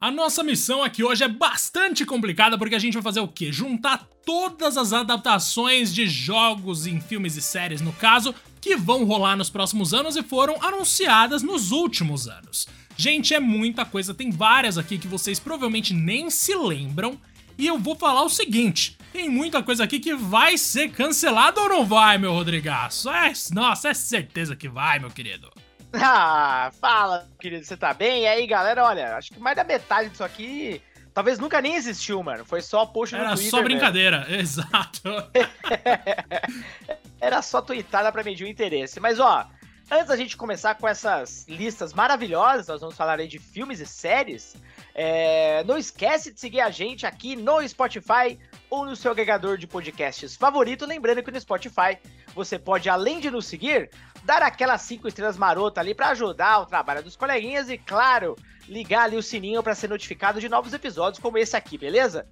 A nossa missão aqui hoje é bastante complicada porque a gente vai fazer o quê? Juntar todas as adaptações de jogos em filmes e séries, no caso, que vão rolar nos próximos anos e foram anunciadas nos últimos anos. Gente, é muita coisa, tem várias aqui que vocês provavelmente nem se lembram. E eu vou falar o seguinte: tem muita coisa aqui que vai ser cancelada ou não vai, meu Rodrigaço? É, nossa, é certeza que vai, meu querido. Ah, fala, querido, você tá bem? E aí, galera, olha, acho que mais da metade disso aqui talvez nunca nem existiu, mano. Foi só post no Era Twitter. só brincadeira, mesmo. exato. Era só tweetada pra medir o interesse. Mas, ó, antes da gente começar com essas listas maravilhosas, nós vamos falar aí de filmes e séries. É, não esquece de seguir a gente aqui no Spotify ou no seu agregador de podcasts favorito. Lembrando que no Spotify você pode, além de nos seguir, dar aquelas cinco estrelas marotas ali para ajudar o trabalho dos coleguinhas e, claro, ligar ali o sininho para ser notificado de novos episódios como esse aqui, beleza?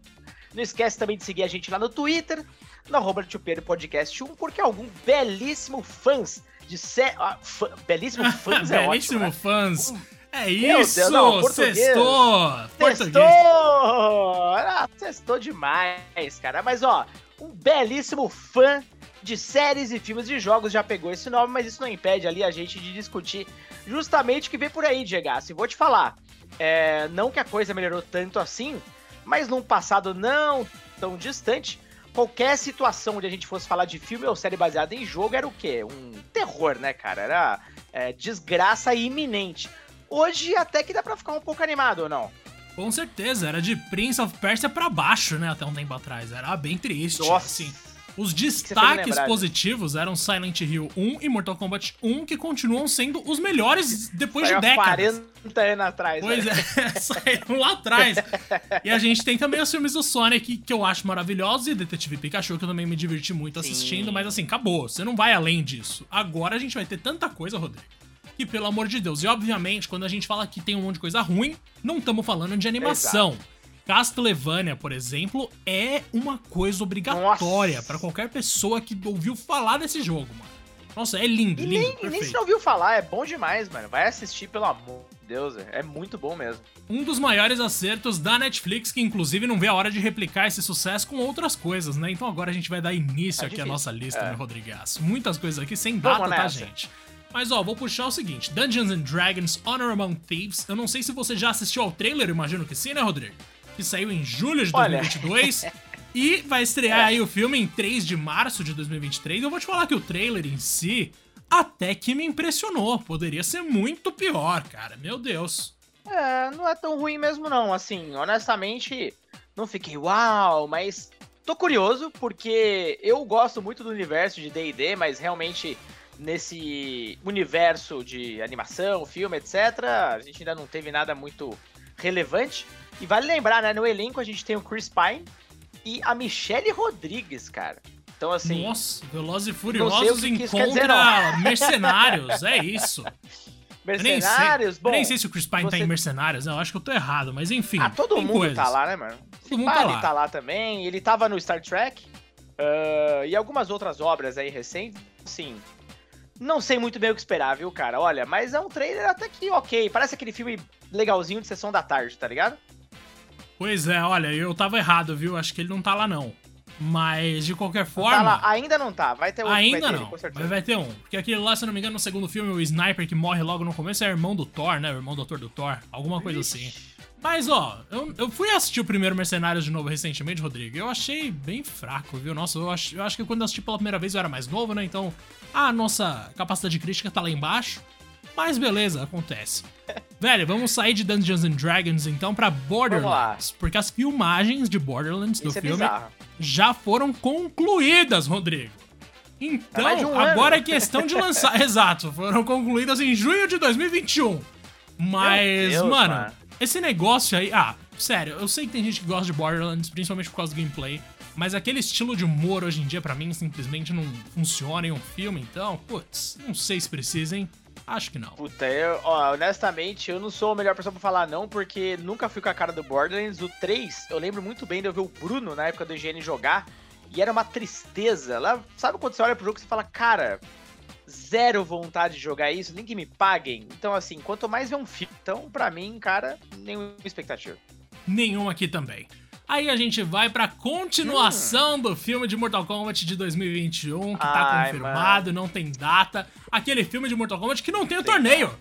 Não esquece também de seguir a gente lá no Twitter, no arroba Podcast 1, porque algum belíssimo fãs de sé... Ah, fã... belíssimo fãs é belíssimo ótimo, né? fãs. Um... É isso! Deus, não, sextou! Sextou! Ah, sextou demais, cara. Mas, ó, um belíssimo fã de séries e filmes de jogos já pegou esse nome, mas isso não impede ali a gente de discutir justamente o que vem por aí, Diego. Se vou te falar, é, não que a coisa melhorou tanto assim, mas num passado não tão distante, qualquer situação onde a gente fosse falar de filme ou série baseada em jogo era o quê? Um terror, né, cara? Era é, desgraça iminente. Hoje até que dá pra ficar um pouco animado, ou não? Com certeza, era de Prince of Persia pra baixo, né, até um tempo atrás. Era bem triste, Nossa. assim. Os destaques positivos eram Silent Hill 1 e Mortal Kombat 1, que continuam sendo os melhores depois Saiu de décadas. 40 anos atrás. Pois né? é, saíram lá atrás. e a gente tem também os filmes do Sonic, que eu acho maravilhosos, e Detetive Pikachu, que eu também me diverti muito Sim. assistindo, mas assim, acabou. Você não vai além disso. Agora a gente vai ter tanta coisa, Rodrigo. E pelo amor de Deus. E obviamente, quando a gente fala que tem um monte de coisa ruim, não estamos falando de animação. Exato. Castlevania, por exemplo, é uma coisa obrigatória para qualquer pessoa que ouviu falar desse jogo, mano. Nossa, é lindo, e lindo. Nem, nem se não ouviu falar, é bom demais, mano. Vai assistir, pelo amor de Deus, é muito bom mesmo. Um dos maiores acertos da Netflix, que inclusive não vê a hora de replicar esse sucesso com outras coisas, né? Então agora a gente vai dar início é aqui à nossa lista, é. meu Rodrigues. Muitas coisas aqui sem data, tá, gente? Mas ó, vou puxar o seguinte: Dungeons and Dragons Honor Among Thieves. Eu não sei se você já assistiu ao trailer, imagino que sim, né, Rodrigo? que saiu em julho de 2022. Olha. e vai estrear é. aí o filme em 3 de março de 2023. Eu vou te falar que o trailer em si até que me impressionou. Poderia ser muito pior, cara. Meu Deus. É, não é tão ruim mesmo não. Assim, honestamente, não fiquei uau, mas tô curioso porque eu gosto muito do universo de D&D, mas realmente nesse universo de animação, filme, etc, a gente ainda não teve nada muito relevante. E vale lembrar, né? No elenco a gente tem o Chris Pine e a Michelle Rodrigues, cara. Então, assim. Nossa, Velozes e Furiosos encontra mercenários, é isso. Mercenários, eu bom. Eu nem sei se o Chris Pine você... tá em Mercenários, não, eu acho que eu tô errado, mas enfim. Ah, todo mundo coisas. tá lá, né, mano? Todo mundo tá lá. tá lá também. Ele tava no Star Trek uh, e algumas outras obras aí recentes. Sim. Não sei muito bem o que esperar, viu, cara? Olha, mas é um trailer até que ok. Parece aquele filme legalzinho de sessão da tarde, tá ligado? Pois é, olha, eu tava errado, viu? Acho que ele não tá lá não. Mas, de qualquer forma. Tá lá, ainda não tá, vai ter outro. Ainda vai não, ter, mas vai ter um. Porque aquele lá, se eu não me engano, no segundo filme, o Sniper que morre logo no começo é irmão do Thor, né? O irmão do ator do Thor. Alguma coisa Ixi. assim. Mas, ó, eu, eu fui assistir o primeiro Mercenários de novo recentemente, Rodrigo. Eu achei bem fraco, viu? Nossa, eu acho, eu acho que quando eu assisti pela primeira vez eu era mais novo, né? Então, a nossa capacidade de crítica tá lá embaixo. Mas beleza, acontece. Velho, vamos sair de Dungeons and Dragons então pra Borderlands. Porque as filmagens de Borderlands do é filme bizarro. já foram concluídas, Rodrigo. Então, é um agora ano. é questão de lançar. Exato, foram concluídas em junho de 2021. Mas, Deus, mano, mano, esse negócio aí. Ah, sério, eu sei que tem gente que gosta de Borderlands, principalmente por causa do gameplay. Mas aquele estilo de humor hoje em dia, para mim, simplesmente não funciona em um filme. Então, putz, não sei se precisa, hein? Acho que não. Puta, eu, ó, honestamente, eu não sou a melhor pessoa pra falar não, porque nunca fui com a cara do Borderlands. O 3, eu lembro muito bem de eu ver o Bruno na época do IGN jogar, e era uma tristeza. Lá, sabe quando você olha pro jogo e fala, cara, zero vontade de jogar isso, nem que me paguem. Então, assim, quanto mais ver um filme. Então, pra mim, cara, nenhuma expectativa. Nenhuma aqui também. Aí a gente vai pra continuação hum. do filme de Mortal Kombat de 2021, que tá Ai, confirmado, mano. não tem data. Aquele filme de Mortal Kombat que não tem o torneio.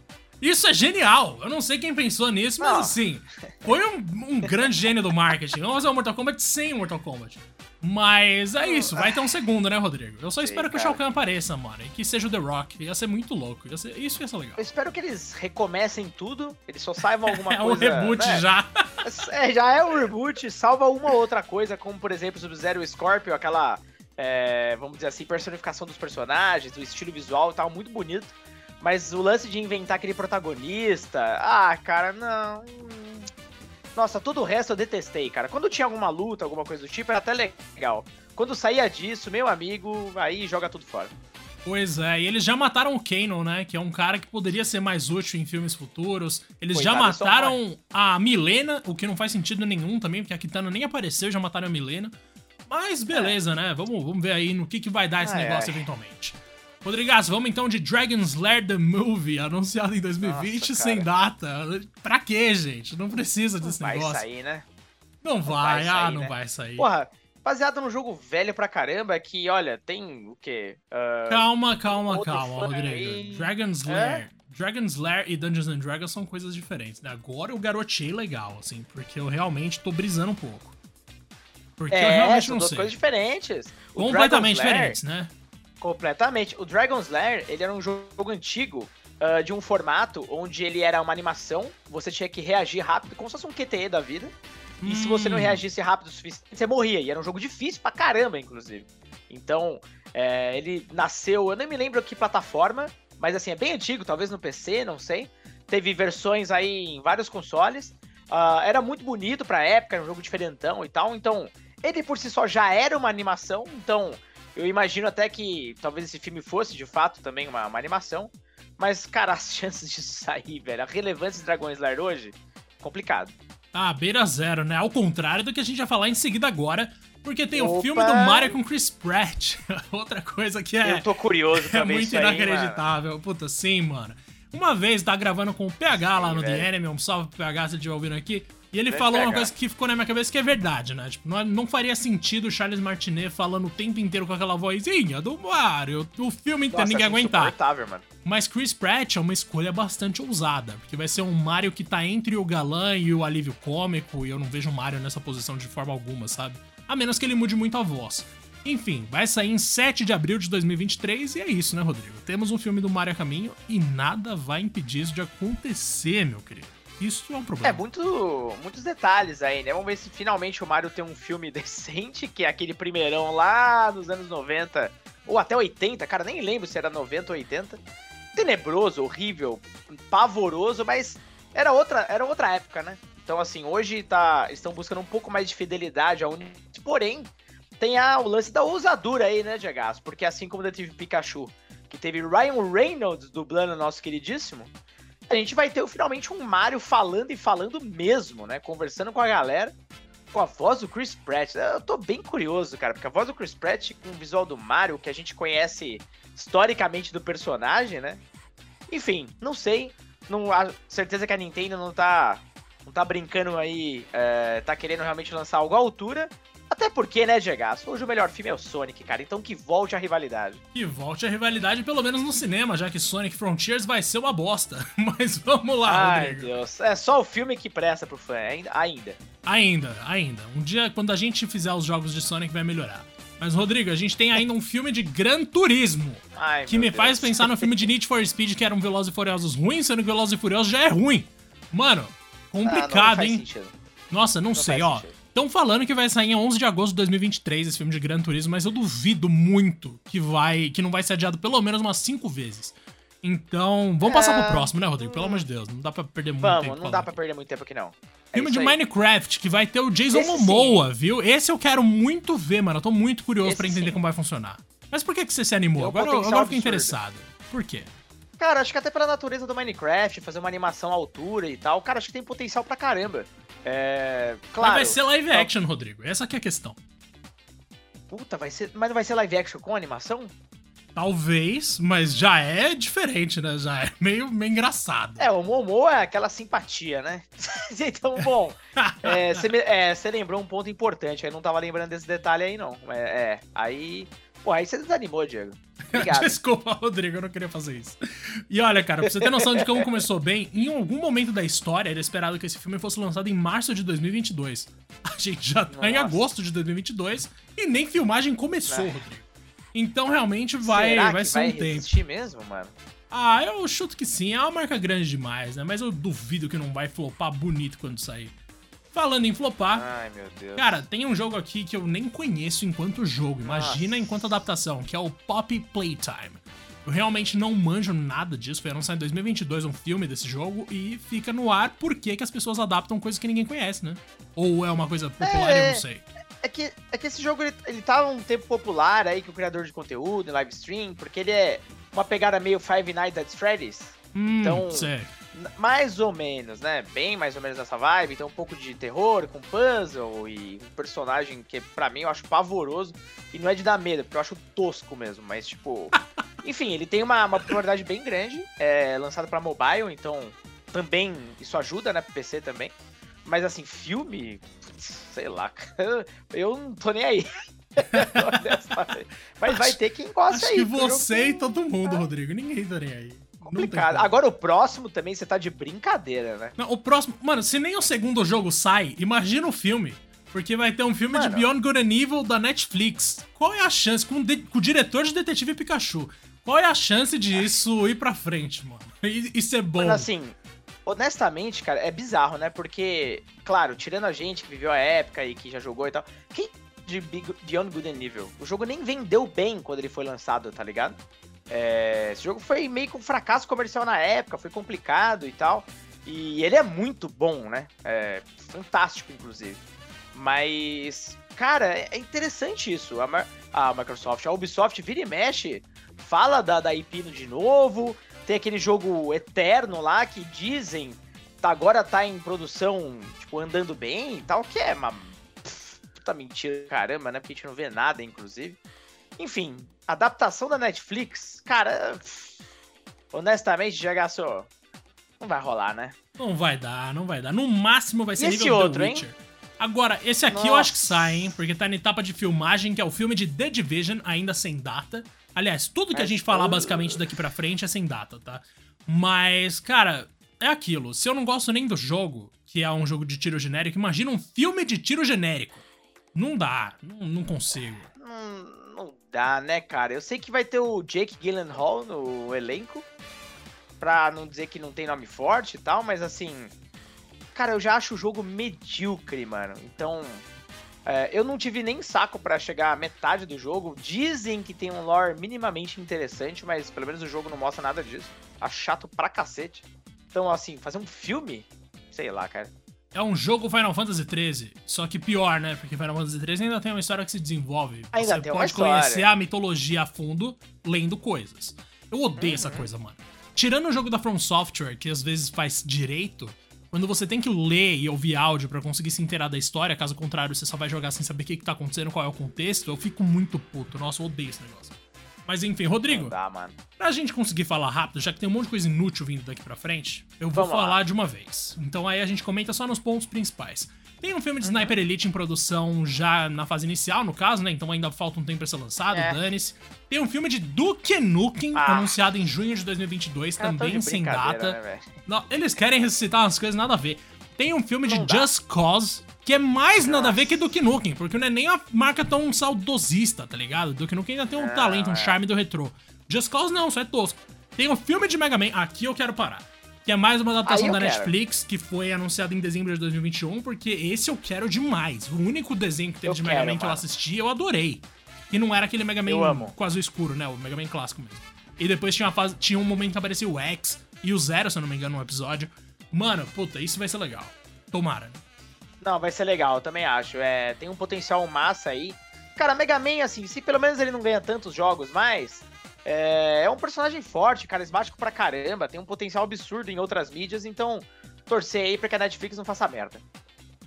Isso é genial! Eu não sei quem pensou nisso, mas não. assim, foi um, um grande gênio do marketing. Vamos fazer o Mortal Kombat sem Mortal Kombat. Mas é isso, vai ter um segundo, né, Rodrigo? Eu só Sim, espero que cara. o Shao Kahn apareça, mano, e que seja o The Rock. Ia ser muito louco. Ia ser, isso ia ser legal. Eu espero que eles recomecem tudo, eles só saibam alguma é coisa. É um reboot né? já. É, já é um reboot, salva uma outra coisa, como por exemplo o Zero Scorpio, aquela, é, vamos dizer assim, personificação dos personagens, do estilo visual e tal, muito bonito. Mas o lance de inventar aquele protagonista, ah, cara, não. Nossa, todo o resto eu detestei, cara. Quando tinha alguma luta, alguma coisa do tipo, era até legal. Quando saía disso, meu amigo, aí joga tudo fora. Pois é, e eles já mataram o Kano, né? Que é um cara que poderia ser mais útil em filmes futuros. Eles Coitado, já mataram a Milena, o que não faz sentido nenhum também, porque a Kitana nem apareceu, já mataram a Milena. Mas beleza, é. né? Vamos, vamos ver aí no que, que vai dar esse ai, negócio ai. eventualmente. Rodrigas, vamos então de Dragon's Lair The Movie, anunciado em 2020 Nossa, sem data. Pra quê, gente? Não precisa desse não negócio. Vai sair, né? Não, não vai, vai sair, ah, não né? vai sair. Porra, baseado num jogo velho pra caramba, que, olha, tem o quê? Uh, calma, calma, calma, Rodrigo. Aí... Dragon's Lair. É? Dragon's Lair e Dungeons and Dragons são coisas diferentes. Né? Agora eu garotei legal, assim, porque eu realmente tô brisando um pouco. Porque é, eu realmente são não duas sei. coisas diferentes. O Completamente Lair, diferentes, né? Completamente. O Dragon's Lair, ele era um jogo antigo uh, de um formato onde ele era uma animação, você tinha que reagir rápido, como se fosse um QTE da vida. Hum. E se você não hum. reagisse rápido o suficiente, você morria. E era um jogo difícil pra caramba, inclusive. Então, é, ele nasceu, eu nem me lembro que plataforma, mas assim, é bem antigo, talvez no PC, não sei. Teve versões aí em vários consoles. Uh, era muito bonito pra época, era um jogo diferentão e tal. Então, ele por si só já era uma animação, então eu imagino até que talvez esse filme fosse de fato também uma, uma animação. Mas, cara, as chances disso sair, velho, a relevância de Dragões Lair hoje, complicado. Ah, beira zero, né? Ao contrário do que a gente vai falar em seguida agora, porque tem Opa. o filme do Mario com Chris Pratt. Outra coisa que é. Eu tô curioso pra É muito inacreditável. Aí, Puta, sim, mano. Uma vez tá gravando com o PH lá sim, no velho. The Enemy, um salve pro PH se estiver ouvindo aqui. E ele falou uma coisa que ficou na minha cabeça que é verdade, né? Tipo, não, não faria sentido o Charles Martinet falando o tempo inteiro com aquela vozinha do Mario, o filme inteiro, ninguém aguentar. Mano. Mas Chris Pratt é uma escolha bastante ousada, porque vai ser um Mario que tá entre o galã e o alívio cômico, e eu não vejo o Mario nessa posição de forma alguma, sabe? A menos que ele mude muito a voz. Enfim, vai sair em 7 de abril de 2023 e é isso, né, Rodrigo? Temos um filme do Mario a caminho e nada vai impedir isso de acontecer, meu querido. Isso é um problema. É, muito, muitos detalhes aí, né? Vamos ver se finalmente o Mario tem um filme decente, que é aquele primeirão lá nos anos 90, ou até 80, cara, nem lembro se era 90 ou 80. Tenebroso, horrível, pavoroso, mas era outra, era outra época, né? Então, assim, hoje tá, estão buscando um pouco mais de fidelidade ao Porém, tem a, o lance da ousadura aí, né, Diego? Porque assim como teve Pikachu, que teve Ryan Reynolds dublando nosso queridíssimo, a gente vai ter finalmente um Mario falando e falando mesmo, né? Conversando com a galera, com a voz do Chris Pratt. Eu tô bem curioso, cara, porque a voz do Chris Pratt com o visual do Mario, que a gente conhece historicamente do personagem, né? Enfim, não sei. Não, a certeza que a Nintendo não tá, não tá brincando aí, é, tá querendo realmente lançar algo à altura. Até porque, né, Gegaço? Hoje o melhor filme é o Sonic, cara. Então que volte a rivalidade. Que volte a rivalidade, pelo menos no cinema, já que Sonic Frontiers vai ser uma bosta. Mas vamos lá, Ai, Rodrigo. Deus. É só o filme que presta pro fã, ainda. Ainda, ainda. ainda. Um dia, quando a gente fizer os jogos de Sonic, vai melhorar. Mas, Rodrigo, a gente tem ainda um filme de Gran Turismo. Ai, que me Deus. faz pensar no filme de Need for Speed, que era um Velozes e Furiosos ruim, sendo que Velozes e Furiosos já é ruim. Mano, complicado, ah, não, não hein? Sentido. Nossa, não, não sei, ó. Sentido. Estão falando que vai sair em 11 de agosto de 2023 esse filme de Gran Turismo, mas eu duvido muito que vai, que não vai ser adiado pelo menos umas 5 vezes. Então, vamos passar pro é. próximo, né, Rodrigo? Pelo amor de Deus, não dá pra perder muito vamos, tempo. Vamos, não dá pra perder muito tempo aqui não. É filme de aí. Minecraft, que vai ter o Jason esse Momoa, sim. viu? Esse eu quero muito ver, mano. Eu tô muito curioso para entender sim. como vai funcionar. Mas por que, que você se animou? agora, agora eu fiquei interessado. Por quê? Cara, acho que até pela natureza do Minecraft, fazer uma animação à altura e tal, cara, acho que tem potencial pra caramba. É. Claro. Mas vai ser live action, Rodrigo. Essa que é a questão. Puta, vai ser. Mas não vai ser live action com animação? Talvez, mas já é diferente, né? Já é meio, meio engraçado. É, o Momo é aquela simpatia, né? então, bom, você é, lembrou um ponto importante, eu não tava lembrando desse detalhe aí, não. É, é aí Pô, aí você desanimou, Diego. Obrigado. Desculpa, Rodrigo, eu não queria fazer isso. E olha, cara, pra você ter noção de como começou bem, em algum momento da história era esperado que esse filme fosse lançado em março de 2022. A gente já tá Nossa. em agosto de 2022 e nem filmagem começou, Rodrigo. Então realmente vai, Será vai ser vai um tempo. mesmo, mano? Ah, eu chuto que sim. É uma marca grande demais, né? Mas eu duvido que não vai flopar bonito quando sair. Falando em flopar. Ai, meu Deus. Cara, tem um jogo aqui que eu nem conheço enquanto jogo. Imagina Nossa. enquanto adaptação, que é o Pop Playtime. Eu realmente não manjo nada disso. Foi anunciado em 2022 um filme desse jogo e fica no ar por que as pessoas adaptam coisas que ninguém conhece, né? Ou é uma coisa popular, é, eu não sei. É que, é que esse jogo ele, ele tá um tempo popular aí que o criador de conteúdo, live stream, porque ele é uma pegada meio Five Nights at Freddy's. Hum, então, sei mais ou menos, né? Bem mais ou menos nessa vibe. Então, um pouco de terror com puzzle e um personagem que, para mim, eu acho pavoroso. E não é de dar medo, porque eu acho tosco mesmo. Mas, tipo. enfim, ele tem uma, uma popularidade bem grande. É lançado para mobile, então também isso ajuda, né? Pro PC também. Mas, assim, filme. Sei lá. Eu não tô nem aí. Mas vai ter quem gosta aí. Acho que você e todo mundo, Rodrigo. Ninguém tá nem aí. Complicado. Agora o próximo também você tá de brincadeira, né? Não, o próximo. Mano, se nem o segundo jogo sai, imagina o filme. Porque vai ter um filme mano. de Beyond Good and Evil da Netflix. Qual é a chance, com, de, com o diretor de Detetive Pikachu, qual é a chance disso ir pra frente, mano? E, e ser bom? Mano, assim, honestamente, cara, é bizarro, né? Porque, claro, tirando a gente que viveu a época e que já jogou e tal, quem de Beyond Good and Evil? O jogo nem vendeu bem quando ele foi lançado, tá ligado? É, esse jogo foi meio que um fracasso comercial na época, foi complicado e tal. E ele é muito bom, né? É fantástico, inclusive. Mas, cara, é interessante isso. A, a Microsoft, a Ubisoft vira e mexe, fala da, da IP de novo. Tem aquele jogo eterno lá que dizem tá, agora tá em produção, tipo, andando bem e tal, que é uma puta mentira, caramba, né? Porque a gente não vê nada, inclusive. Enfim, adaptação da Netflix, cara, honestamente, já gastou. Não vai rolar, né? Não vai dar, não vai dar. No máximo vai ser e nível esse outro, The Witcher. Hein? Agora, esse aqui Nossa. eu acho que sai, hein? Porque tá na etapa de filmagem, que é o filme de The Division, ainda sem data. Aliás, tudo que a gente falar basicamente daqui pra frente é sem data, tá? Mas, cara, é aquilo. Se eu não gosto nem do jogo, que é um jogo de tiro genérico, imagina um filme de tiro genérico. Não dá, não, não consigo. Hum dá, né, cara? Eu sei que vai ter o Jake Gyllenhaal no elenco, pra não dizer que não tem nome forte e tal, mas assim, cara, eu já acho o jogo medíocre, mano. Então, é, eu não tive nem saco para chegar à metade do jogo. Dizem que tem um lore minimamente interessante, mas pelo menos o jogo não mostra nada disso. Acho chato pra cacete. Então, assim, fazer um filme, sei lá, cara. É um jogo Final Fantasy XIII, só que pior, né? Porque Final Fantasy XIII ainda tem uma história que se desenvolve. Ainda Você tem pode conhecer a mitologia a fundo lendo coisas. Eu odeio uhum. essa coisa, mano. Tirando o jogo da From Software, que às vezes faz direito, quando você tem que ler e ouvir áudio para conseguir se inteirar da história, caso contrário, você só vai jogar sem saber o que, que tá acontecendo, qual é o contexto, eu fico muito puto. Nossa, eu odeio esse negócio. Mas enfim, Rodrigo. Não dá, mano. Pra gente conseguir falar rápido, já que tem um monte de coisa inútil vindo daqui pra frente, eu vou Vamos falar lá. de uma vez. Então aí a gente comenta só nos pontos principais. Tem um filme de uhum. Sniper Elite em produção já na fase inicial, no caso, né? Então ainda falta um tempo pra ser lançado, é. dane-se. Tem um filme de Duke Nukem, ah. anunciado em junho de 2022, Cara, também sem data. Né, Não, eles querem ressuscitar umas coisas nada a ver. Tem um filme Não de dá. Just Cause, que é mais nada a ver que Duke Nukem, porque não é nem uma marca tão saudosista, tá ligado? Duke Nukem ainda tem um talento, um é. charme do retrô. Just Cause não, só é tosco. Tem um filme de Mega Man, aqui eu quero parar. Que é mais uma adaptação da quero. Netflix, que foi anunciado em dezembro de 2021, porque esse eu quero demais. O único desenho que teve eu de Mega quero, Man mano. que eu assisti, eu adorei. E não era aquele Mega Man com azul escuro, né? O Mega Man clássico mesmo. E depois tinha, fase, tinha um momento que aparecia o X e o Zero, se eu não me engano, no episódio. Mano, puta, isso vai ser legal. Tomara. Não, vai ser legal, também acho. É, tem um potencial massa aí. Cara, Mega Man, assim, se pelo menos ele não ganha tantos jogos mais, é, é um personagem forte, carismático pra caramba, tem um potencial absurdo em outras mídias, então torcer aí pra que a Netflix não faça merda.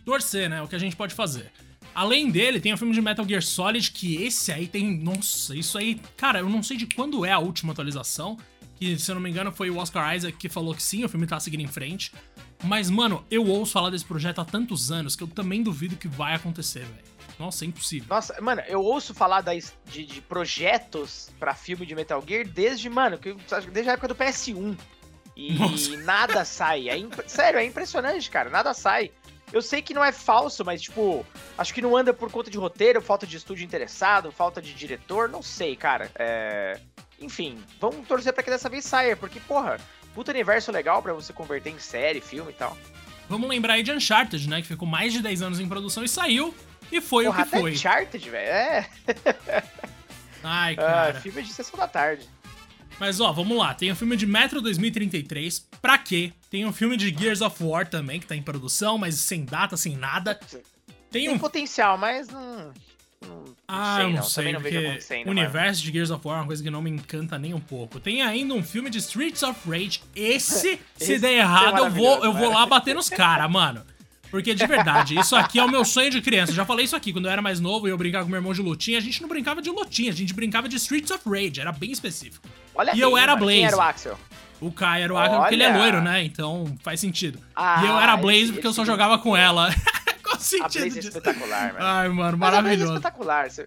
Torcer, né? O que a gente pode fazer. Além dele, tem o filme de Metal Gear Solid, que esse aí tem. Nossa, isso aí. Cara, eu não sei de quando é a última atualização. Que, se eu não me engano, foi o Oscar Isaac que falou que sim, o filme tá seguindo em frente. Mas, mano, eu ouço falar desse projeto há tantos anos que eu também duvido que vai acontecer, velho. Nossa, é impossível. Nossa, mano, eu ouço falar da, de, de projetos pra filme de Metal Gear desde, mano, desde a época do PS1. E Nossa. nada sai. É imp... Sério, é impressionante, cara. Nada sai. Eu sei que não é falso, mas, tipo, acho que não anda por conta de roteiro, falta de estúdio interessado, falta de diretor, não sei, cara. É... Enfim, vamos torcer pra que dessa vez saia, porque, porra, puta universo legal para você converter em série, filme e tal. Vamos lembrar aí de Uncharted, né? Que ficou mais de 10 anos em produção e saiu. E foi porra, o que foi. Uncharted, velho, é. Ai, ah, cara. Ah, filme de sessão da tarde. Mas ó, vamos lá. Tem o filme de Metro 2033. Pra quê? Tem um filme de Gears of War também, que tá em produção, mas sem data, sem nada. Tem, Tem um potencial, mas não. não ah, sei, eu não, não. sei, não porque o universo de Gears of War é uma coisa que não me encanta nem um pouco. Tem ainda um filme de Streets of Rage. Esse, Esse se der errado, é eu vou, eu vou lá bater nos caras, mano. Porque, de verdade, isso aqui é o meu sonho de criança. Eu já falei isso aqui, quando eu era mais novo e eu brincava com meu irmão de lutinha, a gente não brincava de lutinha, a gente brincava de Streets of Rage, era bem específico. Olha e eu era Blaze. Quem era o Axel? O Kai era o Axel porque ele é loiro, né? Então faz sentido. Ah, e eu era Blaze porque eu só jogava com ela. Qual sentido a Blaze é espetacular, mano. Ai, mano, maravilhoso. Mas a Blaze é espetacular. Você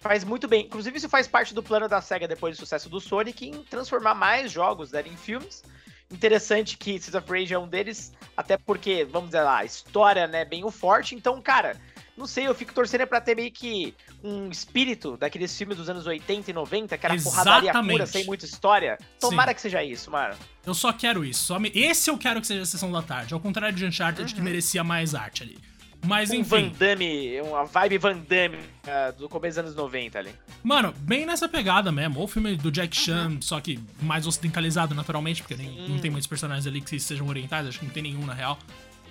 faz muito bem. Inclusive, isso faz parte do plano da SEGA depois do sucesso do Sonic em transformar mais jogos né, em filmes. Interessante que Streets of Rage é um deles, até porque, vamos dizer lá, a história, né, bem o forte. Então, cara, não sei, eu fico torcendo pra ter meio que um espírito daqueles filmes dos anos 80 e 90, que era Exatamente. porradaria pura, sem muita história. Tomara Sim. que seja isso, mano. Eu só quero isso. Só me... Esse eu quero que seja a sessão da tarde. Ao contrário de Uncharted, uhum. que merecia mais arte ali. Mas um enfim. Van Damme, uma vibe Van Damme uh, do começo dos anos 90 ali. Mano, bem nessa pegada mesmo. O filme do Jack Chan, uhum. só que mais ocidentalizado naturalmente, porque nem, não tem muitos personagens ali que sejam orientais, acho que não tem nenhum na real.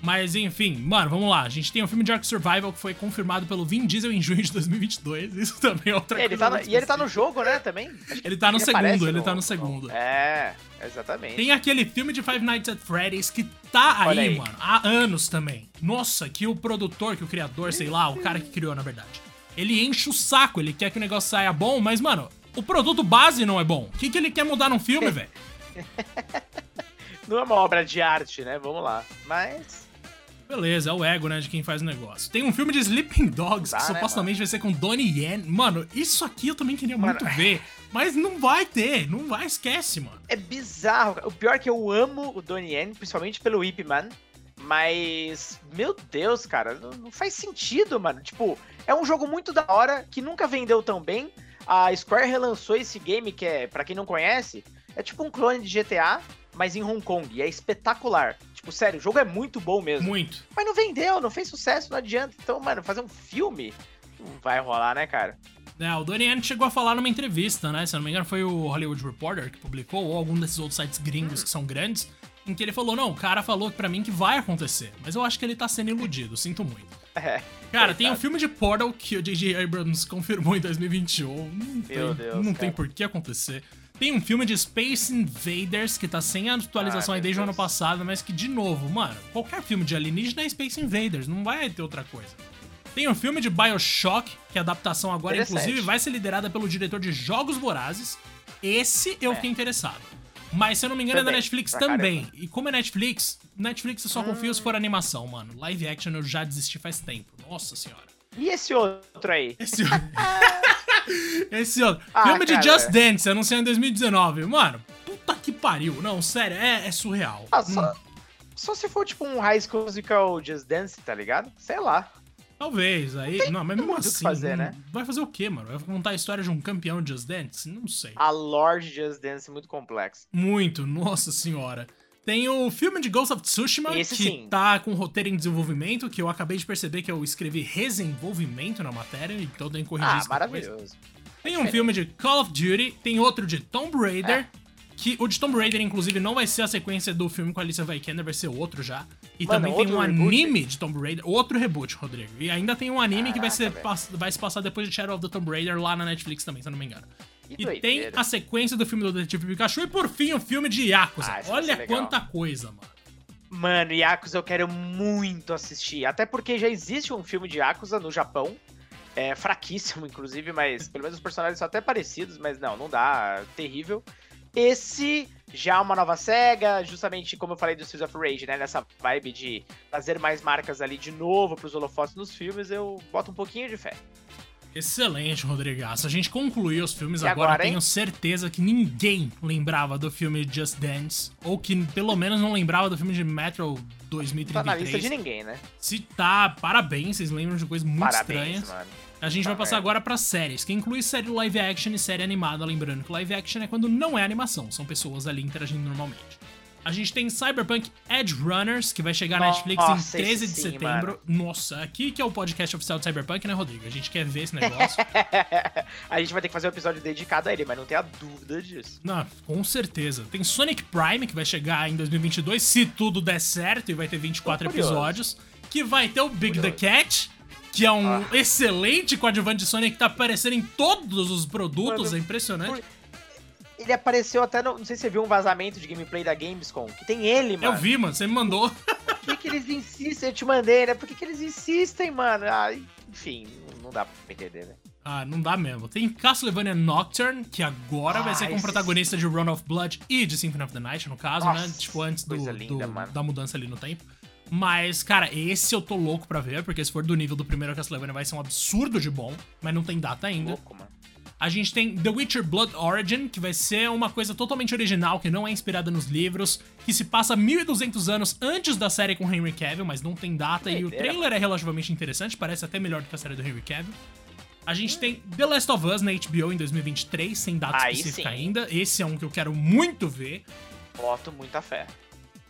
Mas enfim, mano, vamos lá. A gente tem o um filme de Ark Survival que foi confirmado pelo Vin Diesel em junho de 2022. Isso também é outra ele coisa. Tá no, e ele tá no jogo, né, também? Ele tá no ele segundo, ele no, tá no segundo. É, exatamente. Tem aquele filme de Five Nights at Freddy's que tá aí, aí, mano, há anos também. Nossa, que o produtor, que o criador, sei lá, o cara que criou, na verdade. Ele enche o saco, ele quer que o negócio saia bom, mas, mano, o produto base não é bom. O que, que ele quer mudar num filme, velho? não é uma obra de arte, né? Vamos lá. Mas. Beleza, é o ego, né, de quem faz o negócio. Tem um filme de Sleeping Dogs, Dá, que né, supostamente mano? vai ser com Donnie Yen. Mano, isso aqui eu também queria mano, muito ver. Mas não vai ter, não vai, esquece, mano. É bizarro. O pior é que eu amo o Donnie Yen, principalmente pelo Ip Man. Mas, meu Deus, cara, não, não faz sentido, mano. Tipo, é um jogo muito da hora, que nunca vendeu tão bem. A Square relançou esse game, que é, para quem não conhece, é tipo um clone de GTA, mas em Hong Kong. E é espetacular. Tipo, sério, o jogo é muito bom mesmo. Muito. Mas não vendeu, não fez sucesso, não adianta. Então, mano, fazer um filme não vai rolar, né, cara? É, o Donnie chegou a falar numa entrevista, né? Se não me engano, foi o Hollywood Reporter que publicou, ou algum desses outros sites gringos que são grandes, em que ele falou: Não, o cara falou para mim que vai acontecer. Mas eu acho que ele tá sendo iludido, sinto muito. É. Cara, tem um filme de Portal que o J.J. Abrams confirmou em 2021. Não tem, Meu Deus, não tem por que acontecer. Tem um filme de Space Invaders que tá sem atualização Ai, aí desde o ano passado, mas que, de novo, mano, qualquer filme de alienígena é Space Invaders, não vai ter outra coisa. Tem um filme de Bioshock, que a adaptação agora, inclusive, vai ser liderada pelo diretor de Jogos Vorazes. Esse eu é. fiquei interessado. Mas, se eu não me engano, também, é da Netflix também. Caramba. E como é Netflix, Netflix eu só confio hum. se for animação, mano. Live action eu já desisti faz tempo. Nossa senhora. E esse outro aí? Esse outro. Esse outro. Ah, Filme cara. de Just Dance, anunciado em 2019. Mano, puta que pariu. Não, sério, é, é surreal. Ah, só, hum. só se for tipo um High School Musical Just Dance, tá ligado? Sei lá. Talvez, aí. Não, não mas mesmo assim. Fazer, né? Vai fazer o quê, mano? Vai contar a história de um campeão de Just Dance? Não sei. A lore de Just Dance é muito complexa. Muito, nossa senhora. Tem o filme de Ghost of Tsushima, Esse que sim. tá com roteiro em desenvolvimento, que eu acabei de perceber que eu escrevi desenvolvimento na matéria, então tem que corrigir ah, isso maravilhoso. Tem um filme de Call of Duty, tem outro de Tomb Raider, é. que o de Tomb Raider, inclusive, não vai ser a sequência do filme com a Alicia Vikander, vai ser outro já. E Mano, também tem um anime de Tomb Raider, outro reboot, Rodrigo. E ainda tem um anime Caraca, que vai, ser, vai se passar depois de Shadow of the Tomb Raider lá na Netflix também, se eu não me engano. E tem a sequência do filme do Detetive Pikachu e por fim o filme de Yakuza. Ah, Olha quanta coisa, mano. Mano, Yakuza eu quero muito assistir. Até porque já existe um filme de Yakuza no Japão. É fraquíssimo, inclusive, mas pelo menos os personagens são até parecidos, mas não, não dá. Terrível. Esse já uma nova SEGA, justamente como eu falei do Streets of Rage, né? Nessa vibe de trazer mais marcas ali de novo pros holofotes nos filmes, eu boto um pouquinho de fé. Excelente, Rodrigaço. A gente concluiu os filmes E agora. agora, tenho certeza que ninguém lembrava do filme Just Dance. Ou que pelo menos não lembrava do filme de Metro Tá na lista 2033. de ninguém, né? Se tá, parabéns, vocês lembram de coisas muito Parabéns, estranhas. mano. A gente Tá vai passar merda. agora pra séries, que inclui série live action e série animada, lembrando que live action é quando não é animação, são pessoas ali interagindo normalmente. A gente tem Cyberpunk Edge Runners, que vai chegar na Nossa, Netflix em esse 13 de sim, setembro. Nossa, aqui que é o podcast oficial de Cyberpunk, né, Rodrigo? A gente quer ver esse negócio. a gente vai ter que fazer um episódio dedicado a ele, mas não tenha dúvida disso. Não, com certeza. Tem Sonic Prime, que vai chegar em 2022, se tudo der certo, e vai ter 24 Tô curioso. episódios. Que vai ter o Big the Curioso. Cat, que é um Ah. excelente coadjuvante de Sonic que tá aparecendo em todos os produtos, Mano, é impressionante. por- Ele apareceu até no. Não sei se você viu um vazamento de gameplay da Gamescom, que tem ele, mano. Eu vi, mano, você me mandou. Por que, que eles insistem? Eu te mandei, né? Por que, que eles insistem, mano? Ah, enfim, não- dá pra entender, né? Ah, não dá mesmo. Tem Castlevania Nocturne, que agora vai Ah, ser com o esse protagonista de Run of Blood e de Symphony of the Night, no caso, né? Nossa, Tipo, antes do, linda, do- da mudança ali no tempo. Mas, cara, esse eu tô louco pra ver, porque se for do nível do primeiro Castlevania vai ser um absurdo de bom, mas não tem data ainda. Louco, mano. A gente tem The Witcher Blood Origin, que vai ser uma coisa totalmente original, que não é inspirada nos livros, que se passa 1200 anos antes da série com Henry Cavill, mas não tem data, e o trailer é relativamente interessante, parece até melhor do que a série do Henry Cavill. A gente tem The Last of Us na HBO em 2023, sem data Aí específica sim. ainda. Esse é um que eu quero muito ver. Boto muita fé.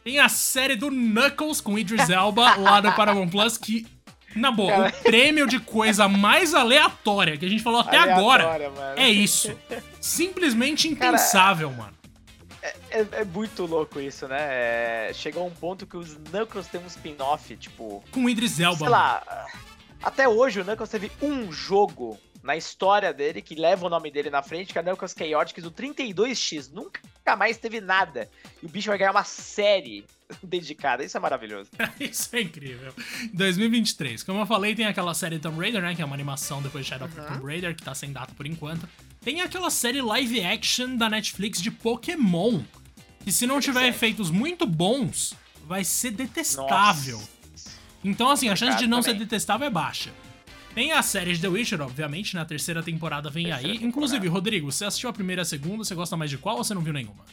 Tem a série do Knuckles com Idris Elba lá no Paramount Plus, que, na boa, Cara. o prêmio de coisa mais aleatória que a gente falou até agora Aleatória, mano. é isso. Simplesmente impensável, mano. É, é muito louco isso, né? É, chegou a um ponto que os Knuckles têm um spin-off, tipo. Com o Idris Elba. sei lá. Até hoje o Knuckles teve um jogo na história dele que leva o nome dele na frente, que é Knuckles Chaotix do 32X. Nunca mais teve nada. E o bicho vai ganhar uma série dedicada. Isso é maravilhoso. Isso é incrível. 2023. Como eu falei, tem aquela série Tomb Raider, né? Que é uma animação depois de Shadow of Uhum. Tomb Raider, que tá sem data por enquanto. Tem aquela série live action da Netflix de Pokémon. Que se não tiver Interessante. efeitos muito bons, vai ser detestável. Nossa. Então, assim, a chance de não ser também. detestável é baixa. Tem a série de The Witcher, obviamente, na terceira temporada vem Terceira aí. temporada. Inclusive, Rodrigo, você assistiu a primeira e a segunda, você gosta mais de qual ou você não viu nenhuma?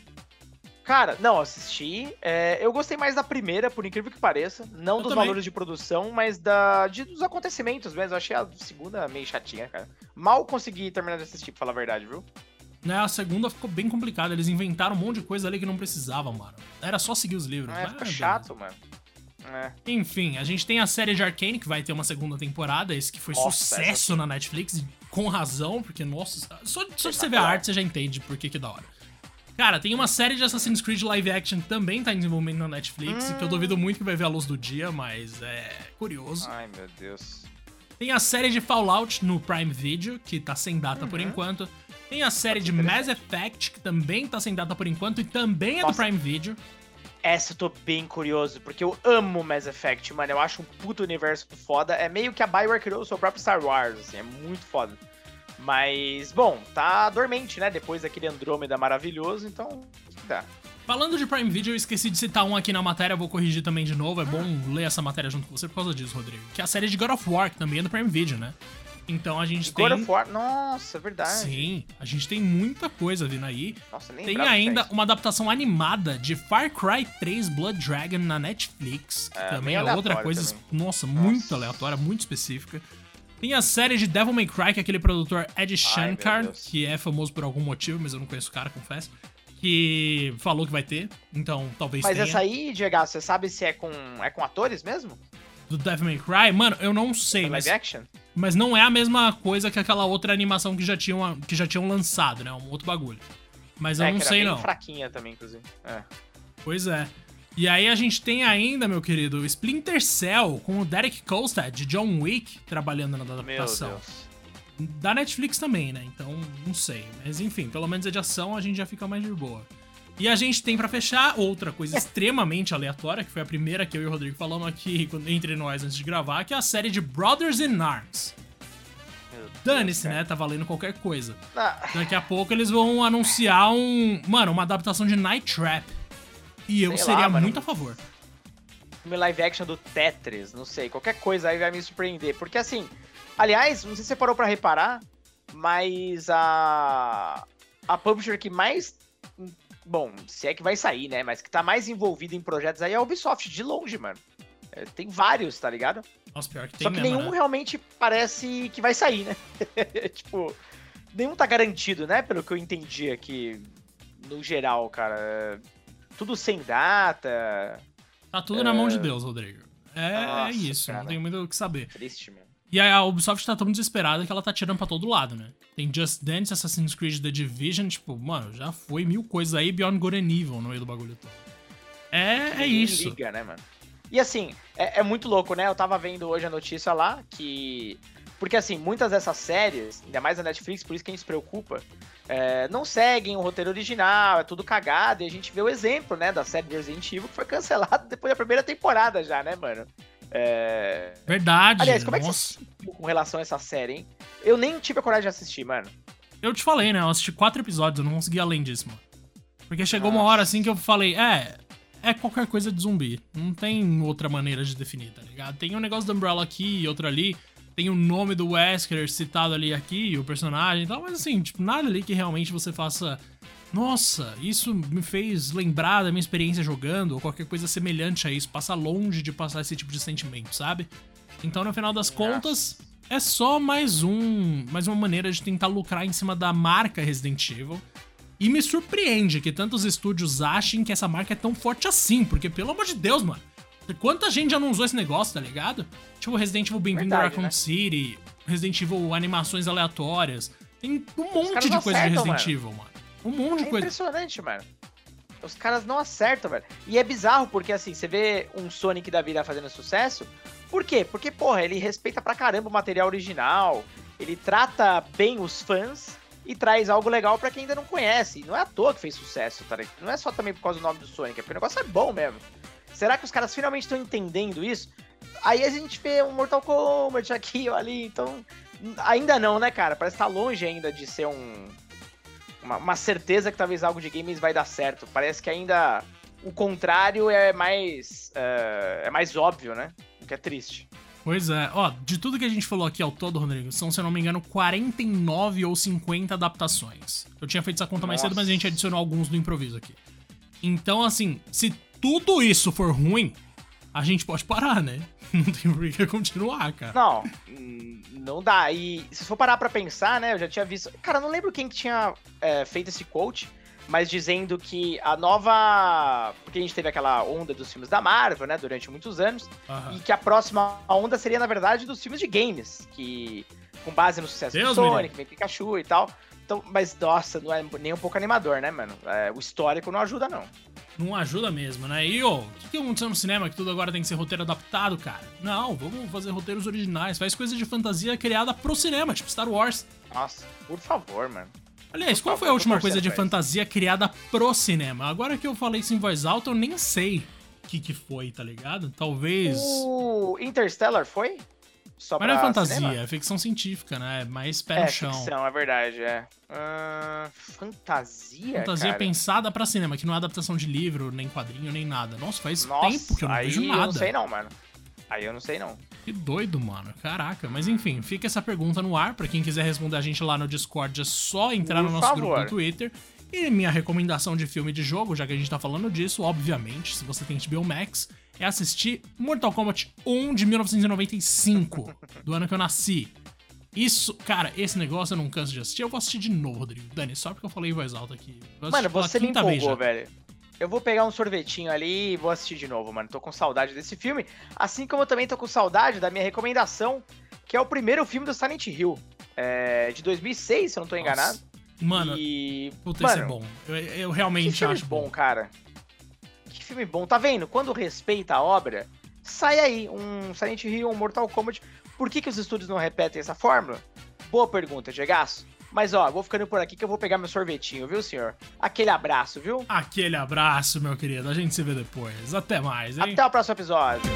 Cara, não, assisti. É, eu gostei mais da primeira, por incrível que pareça. Não Eu dos também. valores de produção, mas da, de, dos acontecimentos mesmo. Eu achei a segunda meio chatinha, cara. Mal consegui terminar de assistir, pra falar a verdade, viu? Né, a segunda ficou bem complicada. Eles inventaram um monte de coisa ali que não precisava, mano. Era só seguir os livros. É, mas fica beleza. chato, mano. É. Enfim, a gente tem a série de Arcane, que vai ter uma segunda temporada. Esse que foi Nossa, essa sucesso na Netflix, com razão, porque, nossa, só, só de você ver a arte você já entende por que que é da hora. Cara, tem uma série de Assassin's Creed live action também tá em desenvolvimento na Netflix, que eu duvido muito que vai ver a luz do dia, mas é curioso. Ai, meu Deus. Tem a série de Fallout no Prime Video, que tá sem data por Uhum. enquanto. Tem a série de Mass Effect, que também tá sem data por enquanto e também é do Nossa. Prime Video. Essa eu tô bem curioso, porque eu amo Mass Effect, mano. Eu acho um puto universo foda. É meio que a Bioware criou o seu próprio Star Wars, assim, é muito foda. Mas, bom, tá dormente, né? Depois daquele Andrômeda maravilhoso, então. Tá. Falando de Prime Video, eu esqueci de citar um aqui na matéria, vou corrigir também de novo. É bom ler essa matéria junto com você por causa disso, Rodrigo. Que é a série de God of War, que também é do Prime Video, né? Então a gente God tem. of War, nossa, é verdade. Sim, a gente tem muita coisa vindo aí. Nossa, nem Tem ainda uma adaptação animada de Far Cry 3 Blood Dragon na Netflix, que É, também é outra coisa, também. nossa, muito Nossa. aleatória, muito específica. Tem a série de Devil May Cry, que é aquele produtor Ed Shankar, Deus. que é famoso por algum motivo, mas eu não conheço o cara, confesso, que falou que vai ter, então talvez Mas tenha. essa aí, Diego, você sabe se é com, é com atores mesmo? Do Devil May Cry, mano, eu não sei, É mas, live action? Mas não é a mesma coisa que aquela outra animação que já tinham, que já tinham lançado, né? Um outro bagulho. Mas eu é, não que era sei, não. fraquinha também, inclusive. É. Pois é. E aí a gente tem ainda, meu querido, Splinter Cell com o Derek Kolstad de John Wick trabalhando na Meu adaptação. Deus. Da Netflix também, né? Então, não sei. Mas enfim, pelo menos é de ação a gente já fica mais de boa. E a gente tem pra fechar outra coisa extremamente aleatória, que foi a primeira que eu e o Rodrigo falamos aqui entre nós antes de gravar, que é a série de Brothers in Arms. Dane-se, né? Tá valendo qualquer coisa. Ah, Daqui a pouco eles vão anunciar um. Mano, uma adaptação de Night Trap. E eu Sei seria lá, muito a favor. filme live action do Tetris, não sei, qualquer coisa aí vai me surpreender. Porque assim, aliás, não sei se você parou pra reparar, mas a. A publisher que mais. Bom, se é que vai sair, né? Mas que tá mais envolvida em projetos aí é a Ubisoft, de longe, mano. É, tem vários, tá ligado? Nossa, pior que tem Só que mesmo, nenhum né? realmente parece que vai sair, né? tipo, nenhum tá garantido, né? Pelo que eu entendi aqui, no geral, cara. É, Tudo sem data. Tá tudo na mão de Deus, Rodrigo. É, é Nossa, isso, não cara. tem muito o que saber. Triste, mano. E a Ubisoft tá tão desesperada que ela tá tirando pra todo lado, né? Tem Just Dance, Assassin's Creed The Division, tipo, mano, já foi mil coisas aí, Beyond Good and Evil no meio do bagulho todo. É, é isso. Liga, né, mano? E assim, é, é muito louco, né? Eu tava vendo hoje a notícia lá que. Porque assim, muitas dessas séries, ainda mais a Netflix, por isso que a gente se preocupa, é, não seguem o roteiro original, é tudo cagado, e a gente vê o exemplo, né, da série de Resident Evil que foi cancelada depois da primeira temporada já, né, mano? É... Verdade. Aliás, como é que nossa. você com relação a essa série, hein? Eu nem tive a coragem de assistir, mano. Eu te falei, né? Eu assisti quatro episódios, eu não consegui além disso, mano. Porque chegou uma Nossa. hora assim que eu falei, é. É qualquer coisa de zumbi. Não tem outra maneira de definir, tá ligado? Tem um negócio do Umbrella aqui e outro ali. Tem o nome do Wesker citado ali aqui, o personagem e tal, mas assim, tipo, nada ali que realmente você faça. Nossa, isso me fez lembrar da minha experiência jogando, ou qualquer coisa semelhante a isso. Passa longe de passar esse tipo de sentimento, sabe? Então, no final das contas, é só mais um. Mais uma maneira de tentar lucrar em cima da marca Resident Evil. E me surpreende que tantos estúdios achem que essa marca é tão forte assim, porque, pelo amor de Deus, mano. Quanta gente já não usou esse negócio, tá ligado? Tipo, Resident Evil Bem-vindo a Raccoon né? City, Resident Evil animações aleatórias. Tem um monte de coisa de acertam, Resident Evil, mano. Um monte É de coisa. impressionante, mano. Os caras não acertam, velho. E é bizarro porque, assim, você vê um Sonic da vida fazendo sucesso. Por quê? Porque, porra, ele respeita pra caramba o material original. Ele trata bem os fãs e traz algo legal pra quem ainda não conhece. E não é à toa que fez sucesso, tá ligado? Não é só também por causa do nome do Sonic, é porque o negócio é bom mesmo. Será que os caras finalmente estão entendendo isso? Aí a gente vê um Mortal Kombat aqui ou ali, então. Ainda não, né, cara? Parece que tá longe ainda de ser um. Uma, uma certeza que talvez algo de games vai dar certo. Parece que ainda o contrário é mais. é, é mais óbvio, né? O que é triste. Pois é, ó, de tudo que a gente falou aqui ao todo, Rodrigo, são, se eu não me engano, 49 ou 50 adaptações. Eu tinha feito essa conta mais Nossa. cedo, mas a gente adicionou alguns do improviso aqui. Então, assim, se tudo isso for ruim, a gente pode parar, né? Não tem por que continuar, cara. Não, não dá. E se for parar pra pensar, né? Eu já tinha visto. Cara, não lembro quem que tinha é, feito esse quote, mas dizendo que a nova. Porque a gente teve aquela onda dos filmes da Marvel, né? Durante muitos anos. E que a próxima onda seria, na verdade, dos filmes de games, que com base no sucesso Deus do Sonic, meio Pikachu e tal. Então, mas, nossa, não é nem um pouco animador, né, mano? É, o histórico não ajuda, não. Não ajuda mesmo, né? E, ô, o que, que aconteceu no cinema que tudo agora tem que ser roteiro adaptado, cara? Não, vamos fazer roteiros originais. Faz coisa de fantasia criada pro cinema, tipo Star Wars. Nossa, por favor, mano. Aliás, Por qual favor, foi a última coisa de isso. fantasia criada pro cinema? Agora que eu falei isso em voz alta, eu nem sei o que, que foi, tá ligado? Talvez. O Interstellar foi? Só Mas não é fantasia, cinema? é ficção científica, né? É mais pé É, no chão. ficção, é verdade, é. Ah, fantasia, Fantasia cara? pensada pra cinema, que não é adaptação de livro, nem quadrinho, nem nada. Nossa, faz Nossa, tempo que eu não aí vejo eu nada. não sei não, mano. Aí eu não sei não. Que doido, mano. Caraca. Mas enfim, fica essa pergunta no ar. Pra quem quiser responder a gente lá no Discord, é só entrar Por no nosso grupo favor. do Twitter. E minha recomendação de filme de jogo, já que a gente tá falando disso, obviamente, se você tem HBO Max, é assistir Mortal Kombat 1 de 1995, do ano que eu nasci. Isso, cara, esse negócio eu não canso de assistir. Eu vou assistir de novo, Rodrigo. Dani, só porque eu falei em voz alta aqui. Mano, você me empolgou, velho. Eu vou pegar um sorvetinho ali e vou assistir de novo, mano. Tô com saudade desse filme. Assim como eu também tô com saudade da minha recomendação, que é o primeiro filme do Silent Hill. É, de 2006, se eu não tô enganado. Mano, e. puta, mano, esse é bom. Eu, eu Que realmente filme acho bom, cara. Que filme bom. Tá vendo? Quando respeita a obra, sai aí um Silent Hill, um Mortal Kombat. Por que, que os estúdios não repetem essa fórmula? Boa pergunta, Gegaço. Mas ó, vou ficando por aqui que eu vou pegar meu sorvetinho, viu, senhor? Aquele abraço, viu? Aquele abraço, meu querido. A gente se vê depois. Até mais, hein? Até o próximo episódio.